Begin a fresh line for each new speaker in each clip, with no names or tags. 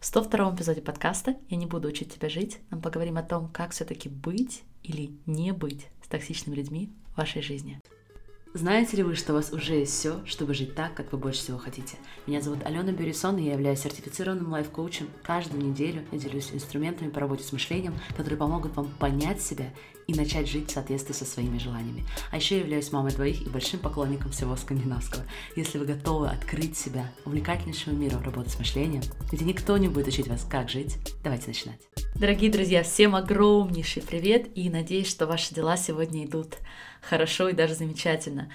В 102 эпизоде подкаста «Я не буду учить тебя жить» мы поговорим о том, как все таки быть или не быть с токсичными людьми в вашей жизни. Знаете ли вы, что у вас уже есть все, чтобы жить так, как вы больше всего хотите? Меня зовут Алена Бюрисон, и я являюсь сертифицированным лайф-коучем. Каждую неделю я делюсь инструментами по работе с мышлением, которые помогут вам понять себя и начать жить в соответствии со своими желаниями. А еще являюсь мамой двоих и большим поклонником всего скандинавского. Если вы готовы открыть себя увлекательнейшему миру работы с мышлением, где никто не будет учить вас, как жить, давайте начинать. Дорогие друзья, всем огромнейший привет и надеюсь, что ваши дела сегодня идут хорошо и даже замечательно.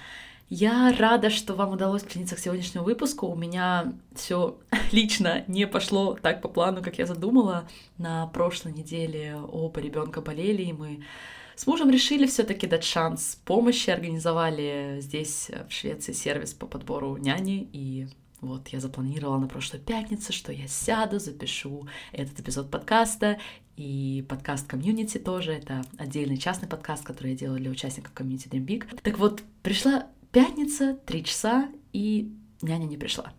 Я рада, что вам удалось приниться к сегодняшнему выпуску. У меня все лично не пошло так по плану, как я задумала. На прошлой неделе оба ребенка болели, и мы с мужем решили все-таки дать шанс помощи, организовали здесь, в Швеции, сервис по подбору няни, и вот я запланировала на прошлую пятницу, что я сяду, запишу этот эпизод подкаста, и подкаст комьюнити тоже, это отдельный частный подкаст, который я делаю для участников комьюнити Dream Big. Так вот, пришла пятница, три часа, и няня не пришла.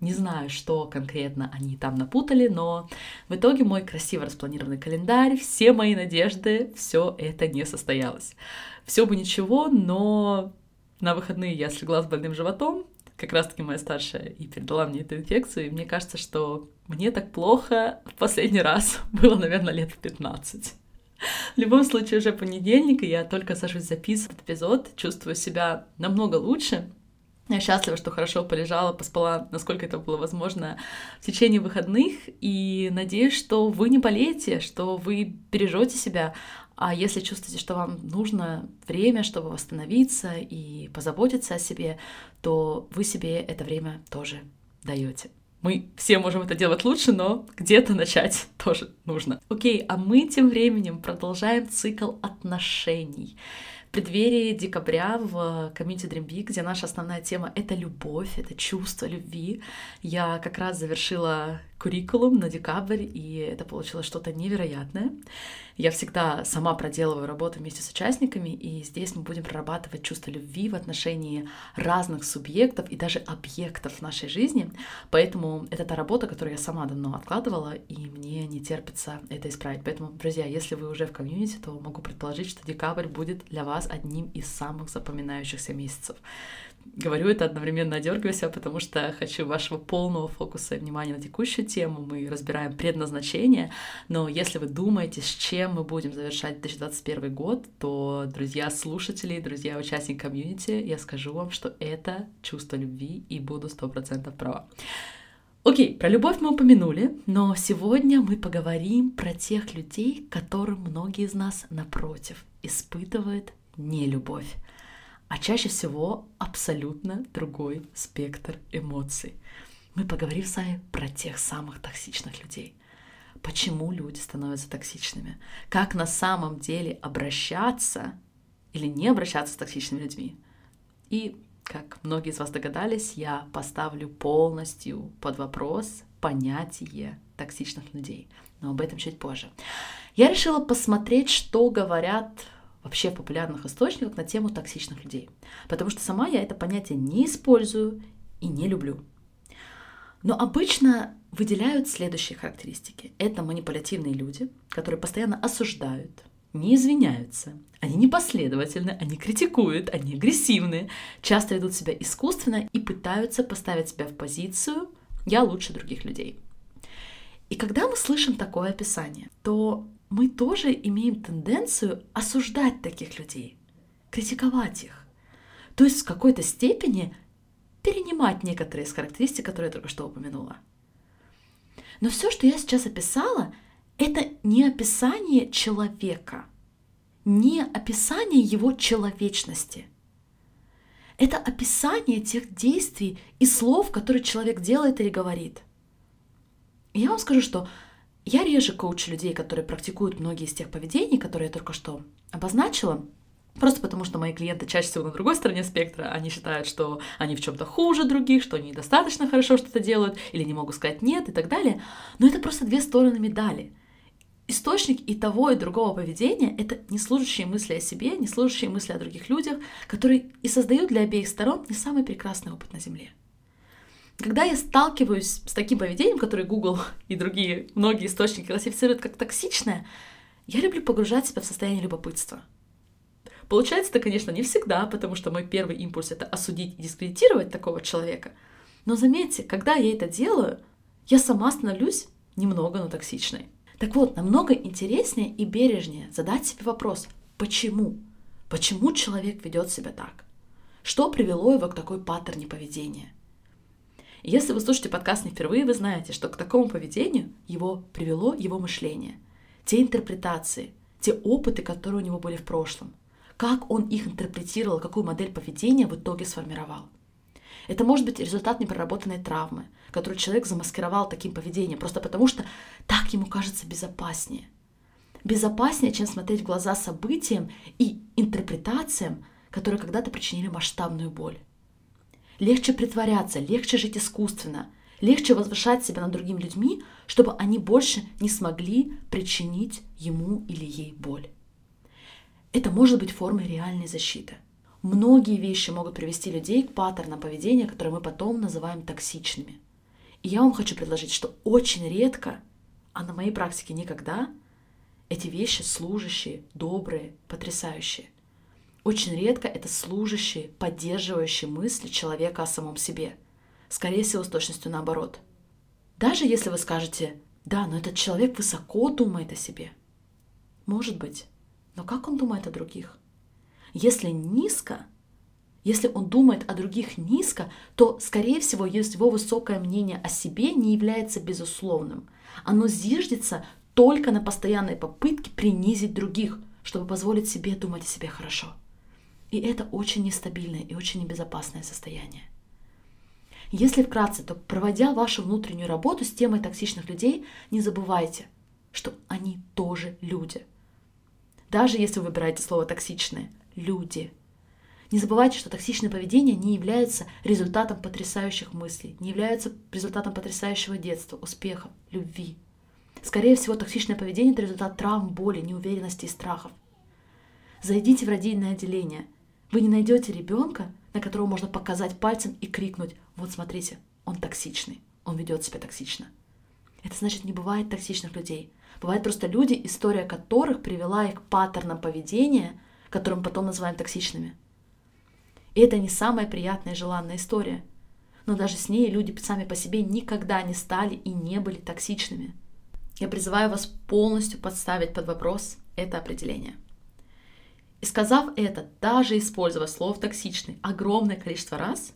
Не знаю, что конкретно они там напутали, но в итоге мой красиво распланированный календарь, все мои надежды, все это не состоялось. Все бы ничего, но на выходные я слегла с больным животом, как раз-таки моя старшая, и передала мне эту инфекцию, и мне кажется, что мне так плохо в последний раз было, наверное, лет в 15. В любом случае, уже понедельник, и я только сажусь записывать эпизод, чувствую себя намного лучше, я счастлива, что хорошо полежала, поспала, насколько это было возможно, в течение выходных. И надеюсь, что вы не болеете, что вы бережете себя. А если чувствуете, что вам нужно время, чтобы восстановиться и позаботиться о себе, то вы себе это время тоже даете. Мы все можем это делать лучше, но где-то начать тоже нужно. Окей, а мы тем временем продолжаем цикл отношений преддверии декабря в комьюнити Dream Big, где наша основная тема — это любовь, это чувство любви, я как раз завершила куррикулум на декабрь, и это получилось что-то невероятное. Я всегда сама проделываю работу вместе с участниками, и здесь мы будем прорабатывать чувство любви в отношении разных субъектов и даже объектов нашей жизни. Поэтому это та работа, которую я сама давно откладывала, и мне не терпится это исправить. Поэтому, друзья, если вы уже в комьюнити, то могу предположить, что декабрь будет для вас одним из самых запоминающихся месяцев. Говорю это одновременно одергиваюсь, потому что хочу вашего полного фокуса и внимания на текущую тему. Мы разбираем предназначение, но если вы думаете, с чем мы будем завершать 2021 год, то, друзья слушатели, друзья участники комьюнити, я скажу вам, что это чувство любви и буду сто процентов права. Окей, про любовь мы упомянули, но сегодня мы поговорим про тех людей, которым многие из нас, напротив, испытывают нелюбовь а чаще всего абсолютно другой спектр эмоций. Мы поговорим с вами про тех самых токсичных людей. Почему люди становятся токсичными? Как на самом деле обращаться или не обращаться с токсичными людьми? И, как многие из вас догадались, я поставлю полностью под вопрос понятие токсичных людей. Но об этом чуть позже. Я решила посмотреть, что говорят вообще в популярных источниках на тему токсичных людей. Потому что сама я это понятие не использую и не люблю. Но обычно выделяют следующие характеристики. Это манипулятивные люди, которые постоянно осуждают, не извиняются, они непоследовательны, они критикуют, они агрессивны, часто ведут себя искусственно и пытаются поставить себя в позицию «я лучше других людей». И когда мы слышим такое описание, то мы тоже имеем тенденцию осуждать таких людей, критиковать их. То есть в какой-то степени перенимать некоторые из характеристик, которые я только что упомянула. Но все, что я сейчас описала, это не описание человека, не описание его человечности. Это описание тех действий и слов, которые человек делает или говорит. Я вам скажу, что я реже коучу людей, которые практикуют многие из тех поведений, которые я только что обозначила, Просто потому, что мои клиенты чаще всего на другой стороне спектра, они считают, что они в чем-то хуже других, что они недостаточно хорошо что-то делают, или не могут сказать нет и так далее. Но это просто две стороны медали. Источник и того, и другого поведения — это не служащие мысли о себе, не служащие мысли о других людях, которые и создают для обеих сторон не самый прекрасный опыт на Земле. Когда я сталкиваюсь с таким поведением, которое Google и другие многие источники классифицируют как токсичное, я люблю погружать себя в состояние любопытства. Получается это, конечно, не всегда, потому что мой первый импульс — это осудить и дискредитировать такого человека. Но заметьте, когда я это делаю, я сама становлюсь немного, но токсичной. Так вот, намного интереснее и бережнее задать себе вопрос, почему? Почему человек ведет себя так? Что привело его к такой паттерне поведения? если вы слушаете подкаст не впервые, вы знаете, что к такому поведению его привело его мышление, те интерпретации, те опыты, которые у него были в прошлом, как он их интерпретировал, какую модель поведения в итоге сформировал. Это может быть результат непроработанной травмы, которую человек замаскировал таким поведением, просто потому что так ему кажется безопаснее. Безопаснее, чем смотреть в глаза событиям и интерпретациям, которые когда-то причинили масштабную боль. Легче притворяться, легче жить искусственно, легче возвышать себя над другими людьми, чтобы они больше не смогли причинить ему или ей боль. Это может быть формой реальной защиты – Многие вещи могут привести людей к паттернам поведения, которые мы потом называем токсичными. И я вам хочу предложить, что очень редко, а на моей практике никогда, эти вещи служащие, добрые, потрясающие. Очень редко это служащие, поддерживающие мысли человека о самом себе. Скорее всего, с точностью наоборот. Даже если вы скажете, да, но этот человек высоко думает о себе. Может быть. Но как он думает о других? Если низко, если он думает о других низко, то, скорее всего, его высокое мнение о себе не является безусловным. Оно зиждется только на постоянной попытке принизить других, чтобы позволить себе думать о себе хорошо. И это очень нестабильное и очень небезопасное состояние. Если вкратце, то проводя вашу внутреннюю работу с темой токсичных людей, не забывайте, что они тоже люди. Даже если вы выбираете слово «токсичные», люди. Не забывайте, что токсичное поведение не является результатом потрясающих мыслей, не является результатом потрясающего детства, успеха, любви. Скорее всего, токсичное поведение – это результат травм, боли, неуверенности и страхов. Зайдите в родильное отделение. Вы не найдете ребенка, на которого можно показать пальцем и крикнуть «Вот смотрите, он токсичный, он ведет себя токсично». Это значит, не бывает токсичных людей. Бывают просто люди, история которых привела их к паттернам поведения – которые мы потом называем токсичными. И это не самая приятная и желанная история. Но даже с ней люди сами по себе никогда не стали и не были токсичными. Я призываю вас полностью подставить под вопрос это определение. И сказав это, даже используя слово «токсичный» огромное количество раз,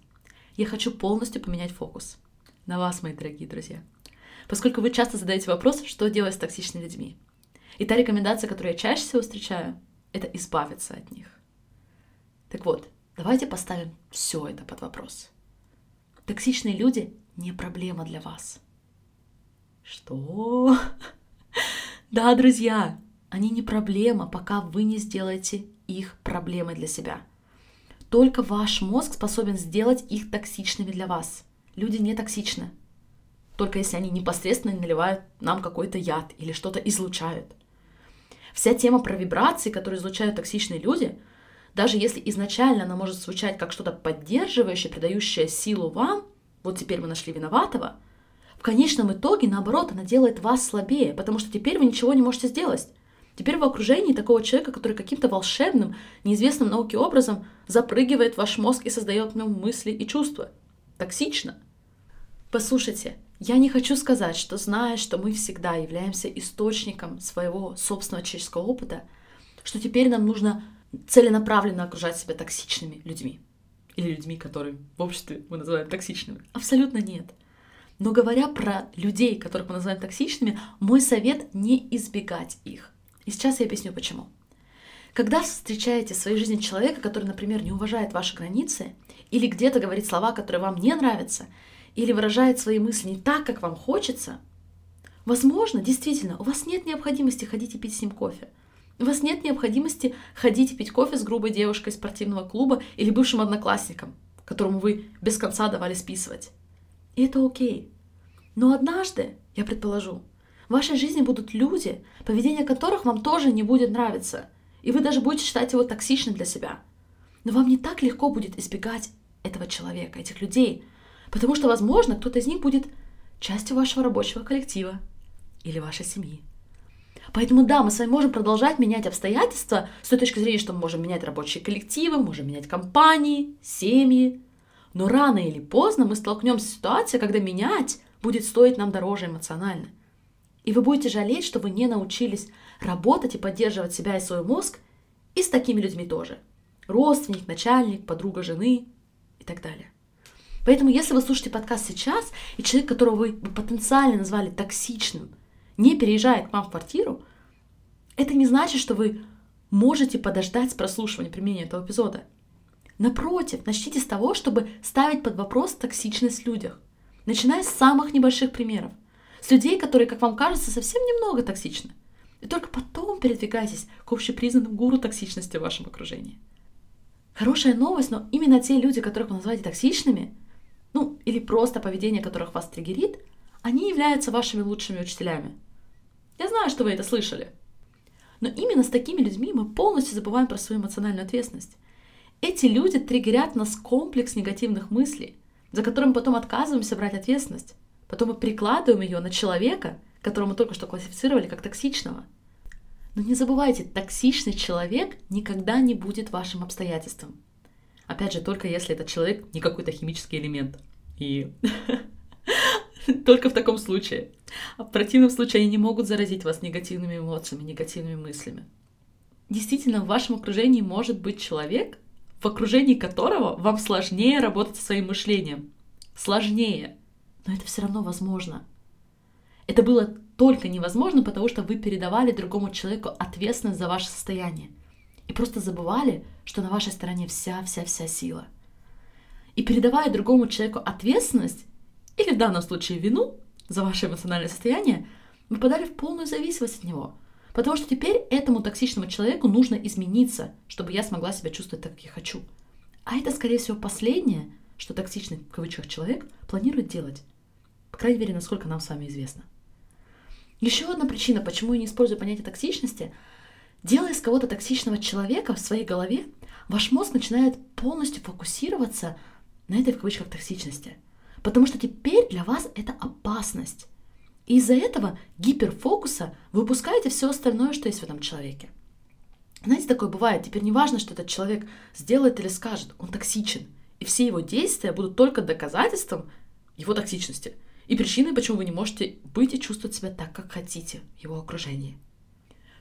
я хочу полностью поменять фокус на вас, мои дорогие друзья. Поскольку вы часто задаете вопрос, что делать с токсичными людьми. И та рекомендация, которую я чаще всего встречаю, это избавиться от них. Так вот, давайте поставим все это под вопрос. Токсичные люди не проблема для вас. Что? Да, друзья, они не проблема, пока вы не сделаете их проблемой для себя. Только ваш мозг способен сделать их токсичными для вас. Люди не токсичны. Только если они непосредственно наливают нам какой-то яд или что-то излучают. Вся тема про вибрации, которые излучают токсичные люди, даже если изначально она может звучать как что-то поддерживающее, придающее силу вам, вот теперь вы нашли виноватого, в конечном итоге, наоборот, она делает вас слабее, потому что теперь вы ничего не можете сделать. Теперь в окружении такого человека, который каким-то волшебным, неизвестным науке образом запрыгивает в ваш мозг и создает в нем мысли и чувства. Токсично. Послушайте, я не хочу сказать, что зная, что мы всегда являемся источником своего собственного человеческого опыта, что теперь нам нужно целенаправленно окружать себя токсичными людьми. Или людьми, которые в обществе мы называем токсичными. Абсолютно нет. Но говоря про людей, которых мы называем токсичными, мой совет не избегать их. И сейчас я объясню почему. Когда встречаете в своей жизни человека, который, например, не уважает ваши границы, или где-то говорит слова, которые вам не нравятся, или выражает свои мысли не так, как вам хочется, возможно, действительно, у вас нет необходимости ходить и пить с ним кофе. У вас нет необходимости ходить и пить кофе с грубой девушкой из спортивного клуба или бывшим одноклассником, которому вы без конца давали списывать. И это окей. Но однажды, я предположу, в вашей жизни будут люди, поведение которых вам тоже не будет нравиться, и вы даже будете считать его токсичным для себя. Но вам не так легко будет избегать этого человека, этих людей, Потому что, возможно, кто-то из них будет частью вашего рабочего коллектива или вашей семьи. Поэтому да, мы с вами можем продолжать менять обстоятельства с той точки зрения, что мы можем менять рабочие коллективы, можем менять компании, семьи. Но рано или поздно мы столкнемся с ситуацией, когда менять будет стоить нам дороже эмоционально. И вы будете жалеть, что вы не научились работать и поддерживать себя и свой мозг и с такими людьми тоже. Родственник, начальник, подруга жены и так далее. Поэтому, если вы слушаете подкаст сейчас, и человек, которого вы потенциально назвали токсичным, не переезжает к вам в квартиру, это не значит, что вы можете подождать с прослушиванием применения этого эпизода. Напротив, начните с того, чтобы ставить под вопрос токсичность в людях, начиная с самых небольших примеров, с людей, которые, как вам кажется, совсем немного токсичны. И только потом передвигайтесь к общепризнанным гуру токсичности в вашем окружении. Хорошая новость, но именно те люди, которых вы называете токсичными, ну или просто поведение которых вас триггерит, они являются вашими лучшими учителями. Я знаю, что вы это слышали. Но именно с такими людьми мы полностью забываем про свою эмоциональную ответственность. Эти люди триггерят нас комплекс негативных мыслей, за которым потом отказываемся брать ответственность. Потом мы прикладываем ее на человека, которого мы только что классифицировали как токсичного. Но не забывайте, токсичный человек никогда не будет вашим обстоятельством. Опять же, только если этот человек не какой-то химический элемент. И только в таком случае. А в противном случае они не могут заразить вас негативными эмоциями, негативными мыслями. Действительно, в вашем окружении может быть человек, в окружении которого вам сложнее работать со своим мышлением. Сложнее. Но это все равно возможно. Это было только невозможно, потому что вы передавали другому человеку ответственность за ваше состояние. И просто забывали, что на вашей стороне вся-вся-вся сила. И передавая другому человеку ответственность, или в данном случае вину за ваше эмоциональное состояние, вы подали в полную зависимость от него. Потому что теперь этому токсичному человеку нужно измениться, чтобы я смогла себя чувствовать так, как я хочу. А это, скорее всего, последнее, что токсичный, в кавычках, человек планирует делать. По крайней мере, насколько нам с вами известно. Еще одна причина, почему я не использую понятие токсичности, делая из кого-то токсичного человека в своей голове, ваш мозг начинает полностью фокусироваться на этой в кавычках токсичности. Потому что теперь для вас это опасность. И из-за этого гиперфокуса вы упускаете все остальное, что есть в этом человеке. Знаете, такое бывает. Теперь не важно, что этот человек сделает или скажет. Он токсичен. И все его действия будут только доказательством его токсичности. И причиной, почему вы не можете быть и чувствовать себя так, как хотите в его окружении.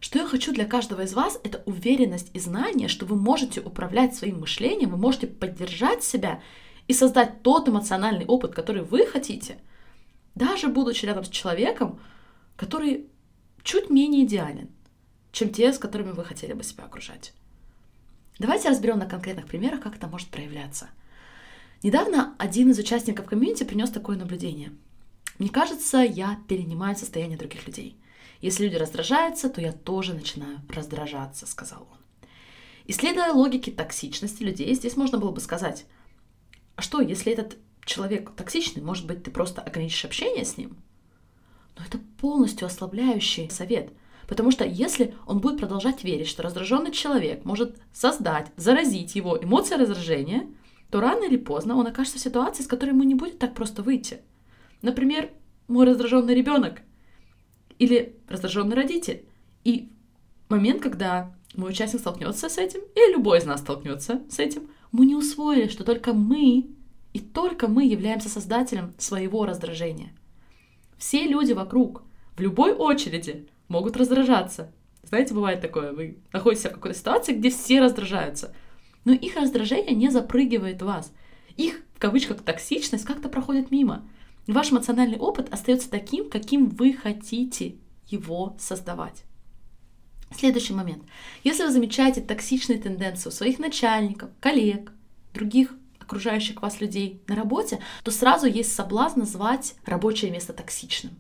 Что я хочу для каждого из вас, это уверенность и знание, что вы можете управлять своим мышлением, вы можете поддержать себя и создать тот эмоциональный опыт, который вы хотите, даже будучи рядом с человеком, который чуть менее идеален, чем те, с которыми вы хотели бы себя окружать. Давайте разберем на конкретных примерах, как это может проявляться. Недавно один из участников комьюнити принес такое наблюдение. Мне кажется, я перенимаю состояние других людей. Если люди раздражаются, то я тоже начинаю раздражаться, сказал он. Исследуя логики токсичности людей, здесь можно было бы сказать, а что, если этот человек токсичный, может быть, ты просто ограничишь общение с ним? Но это полностью ослабляющий совет. Потому что если он будет продолжать верить, что раздраженный человек может создать, заразить его эмоции раздражения, то рано или поздно он окажется в ситуации, с которой ему не будет так просто выйти. Например, мой раздраженный ребенок или раздраженный родитель. И момент, когда мой участник столкнется с этим, или любой из нас столкнется с этим, мы не усвоили, что только мы и только мы являемся создателем своего раздражения. Все люди вокруг в любой очереди могут раздражаться. Знаете, бывает такое, вы находитесь в какой-то ситуации, где все раздражаются, но их раздражение не запрыгивает вас. Их, в кавычках, токсичность как-то проходит мимо. Ваш эмоциональный опыт остается таким, каким вы хотите его создавать. Следующий момент. Если вы замечаете токсичные тенденции у своих начальников, коллег, других окружающих вас людей на работе, то сразу есть соблазн назвать рабочее место токсичным.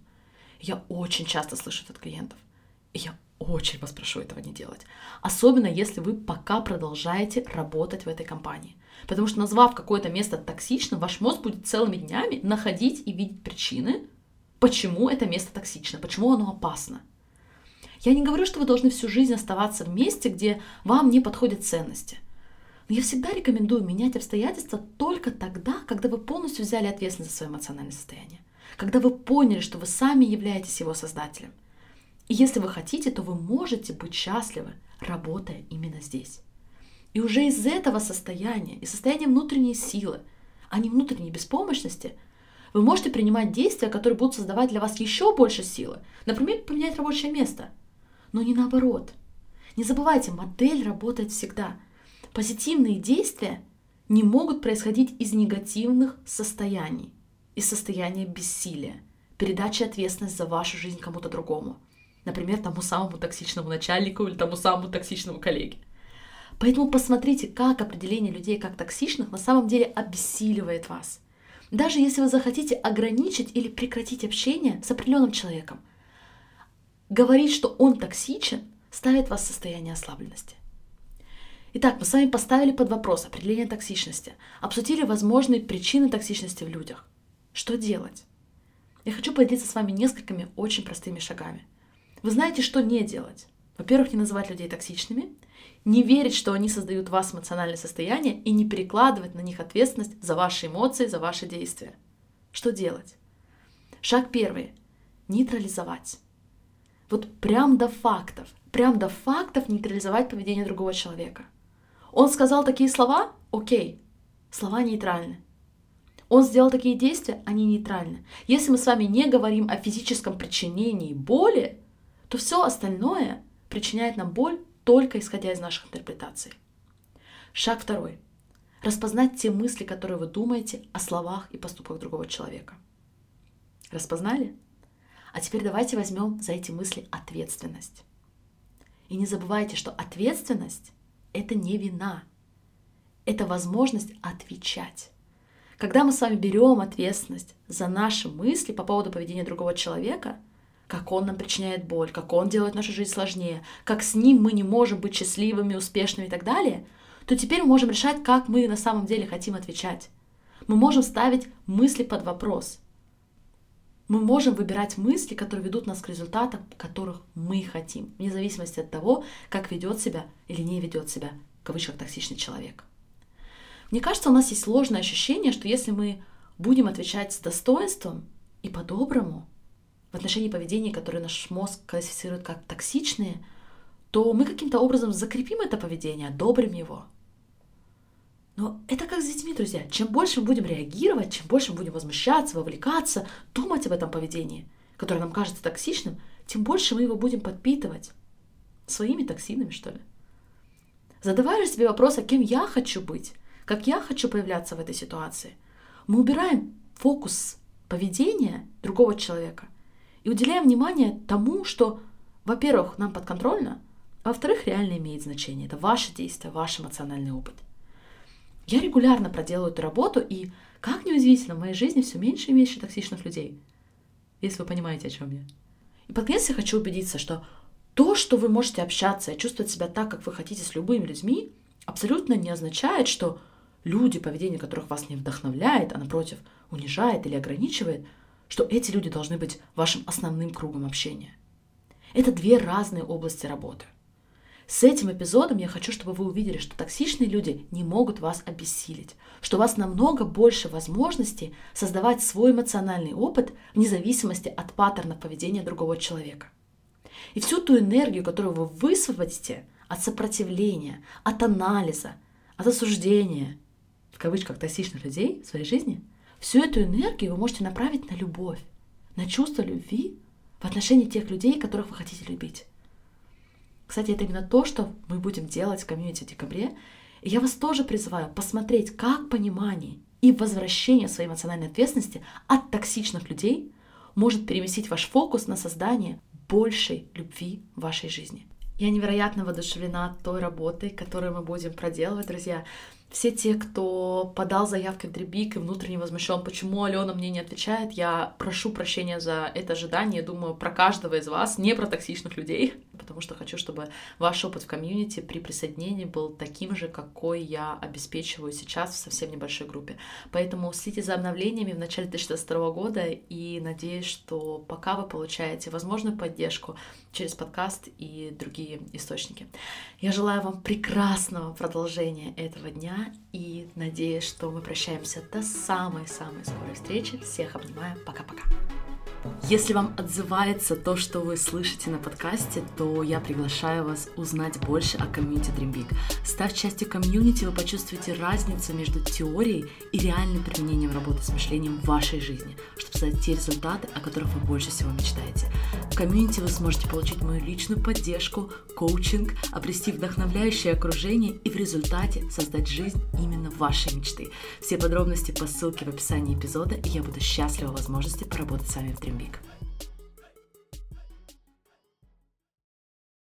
Я очень часто слышу это от клиентов. И я очень вас прошу этого не делать. Особенно если вы пока продолжаете работать в этой компании. Потому что назвав какое-то место токсичным, ваш мозг будет целыми днями находить и видеть причины, почему это место токсично, почему оно опасно. Я не говорю, что вы должны всю жизнь оставаться в месте, где вам не подходят ценности. Но я всегда рекомендую менять обстоятельства только тогда, когда вы полностью взяли ответственность за свое эмоциональное состояние. Когда вы поняли, что вы сами являетесь его создателем. И если вы хотите, то вы можете быть счастливы, работая именно здесь. И уже из этого состояния, из состояния внутренней силы, а не внутренней беспомощности, вы можете принимать действия, которые будут создавать для вас еще больше силы. Например, поменять рабочее место. Но не наоборот. Не забывайте, модель работает всегда – Позитивные действия не могут происходить из негативных состояний, из состояния бессилия, передачи ответственности за вашу жизнь кому-то другому. Например, тому самому токсичному начальнику или тому самому токсичному коллеге. Поэтому посмотрите, как определение людей как токсичных на самом деле обессиливает вас. Даже если вы захотите ограничить или прекратить общение с определенным человеком, говорить, что он токсичен, ставит вас в состояние ослабленности. Итак, мы с вами поставили под вопрос определение токсичности, обсудили возможные причины токсичности в людях. Что делать? Я хочу поделиться с вами несколькими очень простыми шагами. Вы знаете, что не делать. Во-первых, не называть людей токсичными, не верить, что они создают в вас эмоциональное состояние и не перекладывать на них ответственность за ваши эмоции, за ваши действия. Что делать? Шаг первый. Нейтрализовать. Вот прям до фактов, прям до фактов нейтрализовать поведение другого человека – он сказал такие слова? Окей. Слова нейтральны. Он сделал такие действия? Они нейтральны. Если мы с вами не говорим о физическом причинении боли, то все остальное причиняет нам боль только исходя из наших интерпретаций. Шаг второй. Распознать те мысли, которые вы думаете о словах и поступках другого человека. Распознали? А теперь давайте возьмем за эти мысли ответственность. И не забывайте, что ответственность это не вина. Это возможность отвечать. Когда мы с вами берем ответственность за наши мысли по поводу поведения другого человека, как он нам причиняет боль, как он делает нашу жизнь сложнее, как с ним мы не можем быть счастливыми, успешными и так далее, то теперь мы можем решать, как мы на самом деле хотим отвечать. Мы можем ставить мысли под вопрос. Мы можем выбирать мысли, которые ведут нас к результатам, которых мы хотим, вне зависимости от того, как ведет себя или не ведет себя, в кавычках, токсичный человек. Мне кажется, у нас есть сложное ощущение, что если мы будем отвечать с достоинством и по-доброму в отношении поведения, которое наш мозг классифицирует как токсичные, то мы каким-то образом закрепим это поведение, одобрим его – но это как с детьми, друзья. Чем больше мы будем реагировать, чем больше мы будем возмущаться, вовлекаться, думать об этом поведении, которое нам кажется токсичным, тем больше мы его будем подпитывать. Своими токсинами, что ли. Задавая же себе вопрос, а кем я хочу быть, как я хочу появляться в этой ситуации, мы убираем фокус поведения другого человека и уделяем внимание тому, что, во-первых, нам подконтрольно, а во-вторых, реально имеет значение. Это ваши действия, ваш эмоциональный опыт – я регулярно проделываю эту работу, и, как неудивительно, в моей жизни все меньше и меньше токсичных людей. Если вы понимаете, о чем я. И под конец я хочу убедиться, что то, что вы можете общаться и чувствовать себя так, как вы хотите с любыми людьми, абсолютно не означает, что люди, поведение которых вас не вдохновляет, а напротив унижает или ограничивает, что эти люди должны быть вашим основным кругом общения. Это две разные области работы – с этим эпизодом я хочу, чтобы вы увидели, что токсичные люди не могут вас обессилить, что у вас намного больше возможностей создавать свой эмоциональный опыт вне зависимости от паттерна поведения другого человека. И всю ту энергию, которую вы высвободите от сопротивления, от анализа, от осуждения, в кавычках, токсичных людей в своей жизни, всю эту энергию вы можете направить на любовь, на чувство любви в отношении тех людей, которых вы хотите любить. Кстати, это именно то, что мы будем делать в комьюнити в декабре. И я вас тоже призываю посмотреть, как понимание и возвращение своей эмоциональной ответственности от токсичных людей может переместить ваш фокус на создание большей любви в вашей жизни. Я невероятно воодушевлена той работой, которую мы будем проделывать, друзья. Все те, кто подал заявки в Дребик и внутренне возмущен, почему Алена мне не отвечает, я прошу прощения за это ожидание, думаю про каждого из вас, не про токсичных людей, потому что хочу, чтобы ваш опыт в комьюнити при присоединении был таким же, какой я обеспечиваю сейчас в совсем небольшой группе. Поэтому следите за обновлениями в начале 2022 года и надеюсь, что пока вы получаете возможную поддержку через подкаст и другие источники. Я желаю вам прекрасного продолжения этого дня и надеюсь, что мы прощаемся до самой-самой скорой встречи. Всех обнимаю. Пока-пока. Если вам отзывается то, что вы слышите на подкасте, то я приглашаю вас узнать больше о комьюнити Dream Big. Став частью комьюнити, вы почувствуете разницу между теорией и реальным применением работы с мышлением в вашей жизни, чтобы создать те результаты, о которых вы больше всего мечтаете. В комьюнити вы сможете получить мою личную поддержку, коучинг, обрести вдохновляющее окружение и в результате создать жизнь именно вашей мечты. Все подробности по ссылке в описании эпизода, и я буду счастлива возможности поработать с вами в Dream Big.